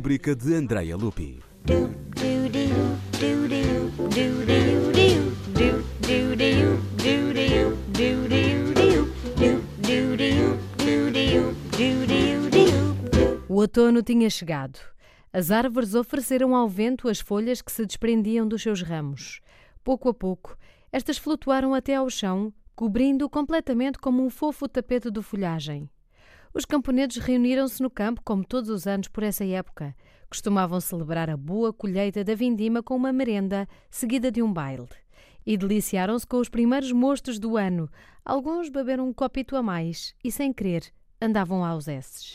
rubrica de Andrea Lupi. O outono tinha chegado. As árvores ofereceram ao vento as folhas que se desprendiam dos seus ramos. Pouco a pouco, estas flutuaram até ao chão, cobrindo-o completamente como um fofo tapete de folhagem. Os camponeses reuniram-se no campo, como todos os anos por essa época. Costumavam celebrar a boa colheita da vindima com uma merenda, seguida de um baile. E deliciaram-se com os primeiros mostos do ano. Alguns beberam um copito a mais e, sem querer, andavam aos esses.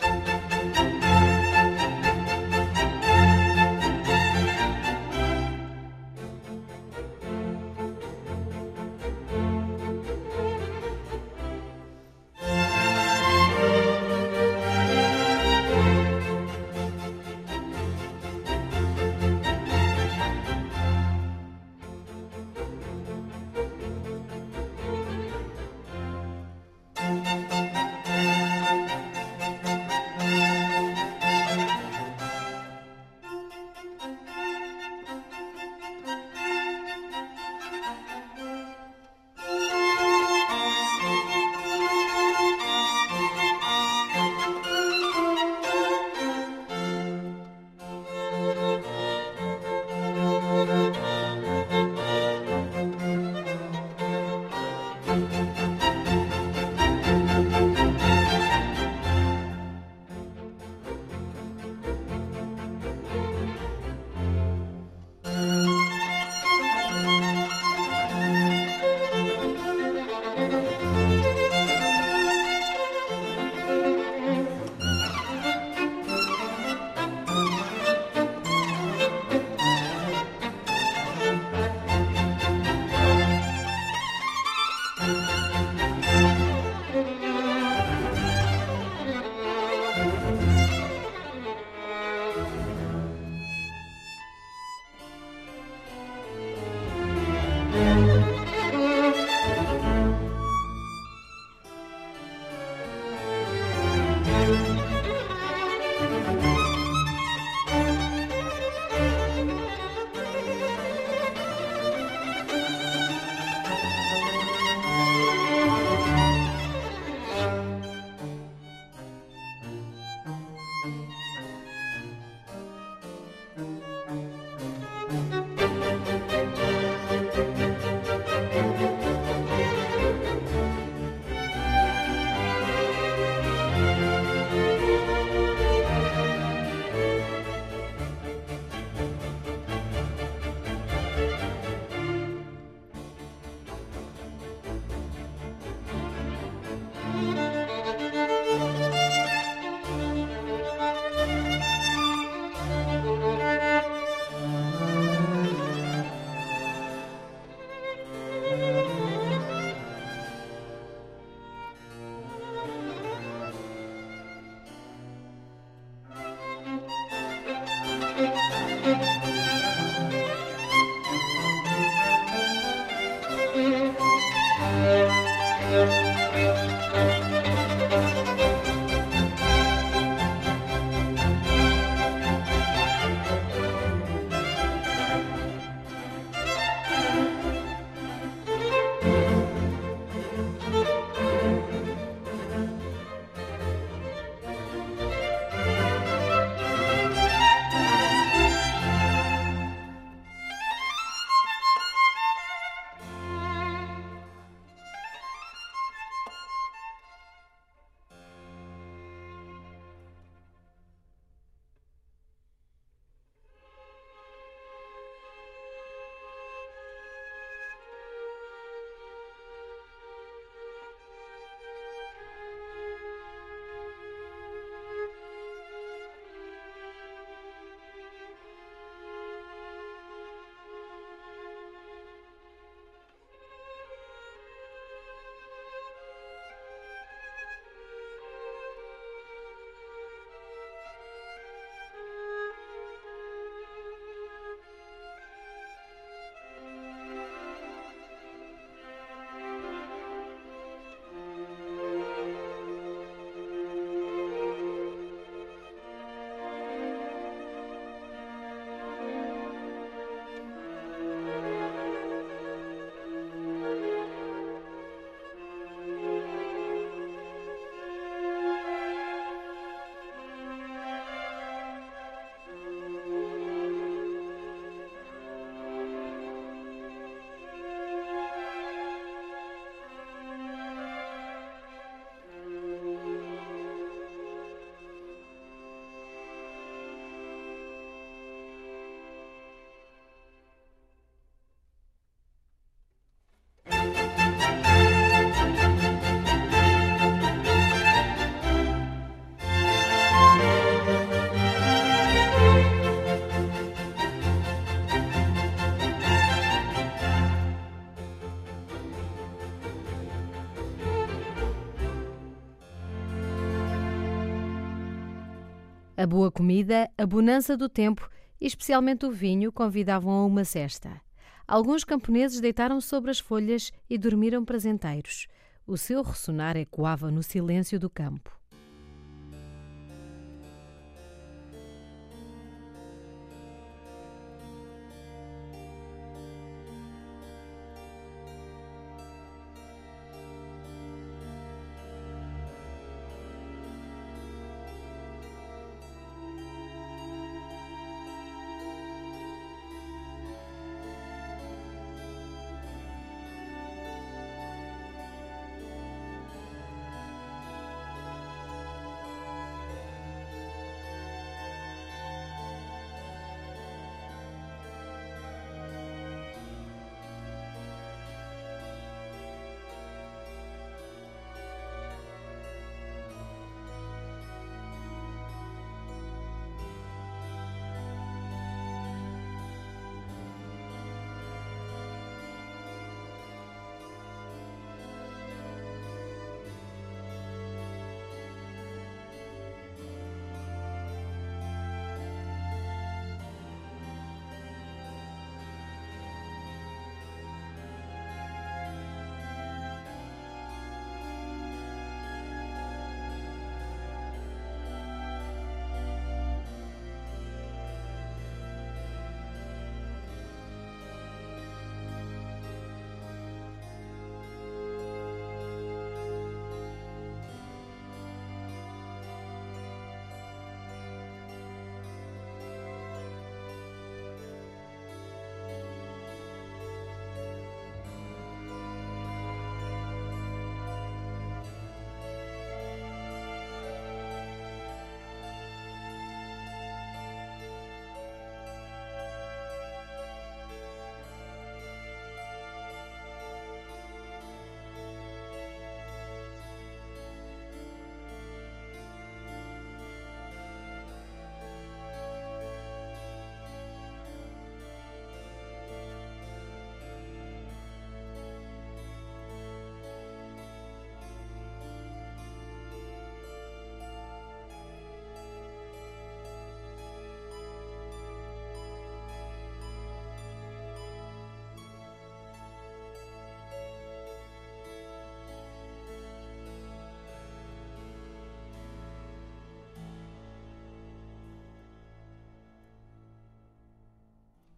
A boa comida, a bonança do tempo e especialmente o vinho convidavam a uma cesta. Alguns camponeses deitaram-se sobre as folhas e dormiram prazenteiros. O seu ressonar ecoava no silêncio do campo.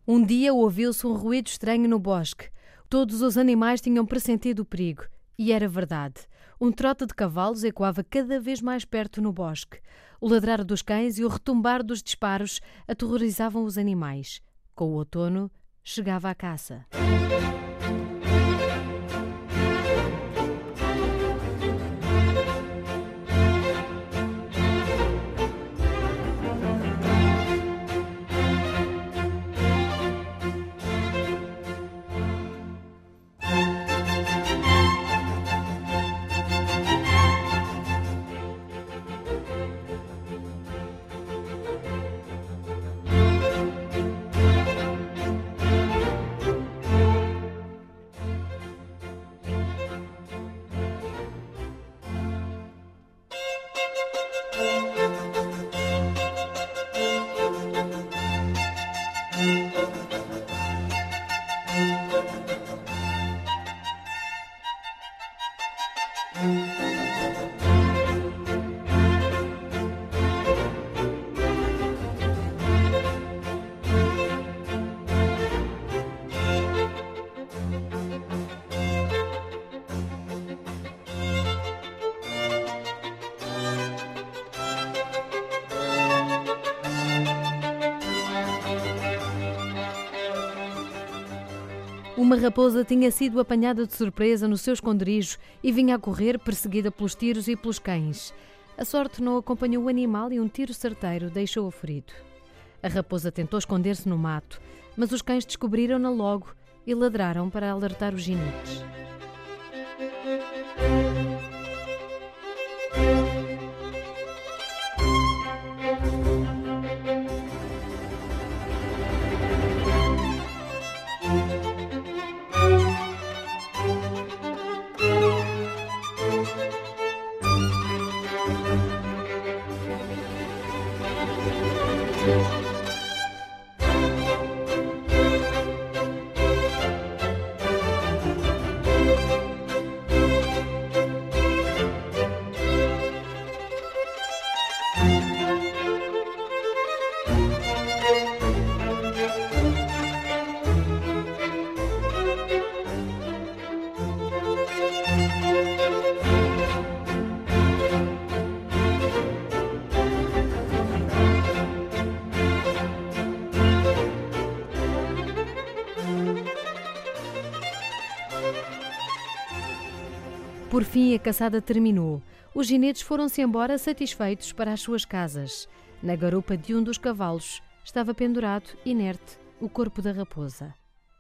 Um dia ouviu-se um ruído estranho no bosque. Todos os animais tinham pressentido o perigo. E era verdade. Um trote de cavalos ecoava cada vez mais perto no bosque. O ladrar dos cães e o retumbar dos disparos aterrorizavam os animais. Com o outono, chegava a caça. Uma raposa tinha sido apanhada de surpresa no seu esconderijo e vinha a correr, perseguida pelos tiros e pelos cães. A sorte não acompanhou o animal e um tiro certeiro deixou-o ferido. A raposa tentou esconder-se no mato, mas os cães descobriram-na logo e ladraram para alertar os ginetes. Por fim, a caçada terminou. Os ginetes foram-se embora satisfeitos para as suas casas. Na garupa de um dos cavalos estava pendurado, inerte, o corpo da raposa.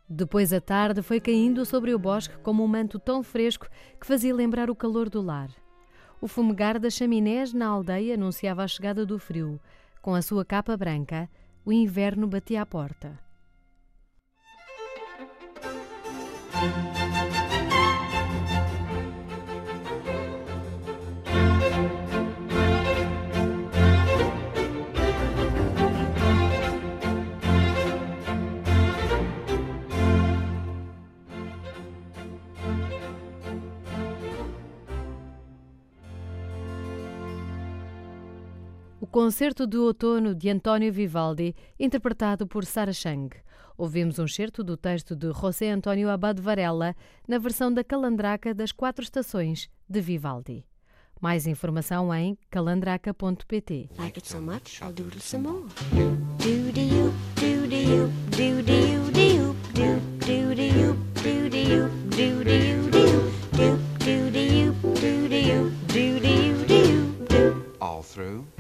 Depois a tarde foi caindo sobre o bosque como um manto tão fresco que fazia lembrar o calor do lar. O fumegar das chaminés na aldeia anunciava a chegada do frio. Com a sua capa branca, o inverno batia à porta. Concerto do Outono de António Vivaldi, interpretado por Sara Chang. Ouvimos um certo do texto de José António Abad Varela, na versão da Calandraca das Quatro Estações, de Vivaldi. Mais informação em calandraca.pt. Like it so much, I'll some more. All through.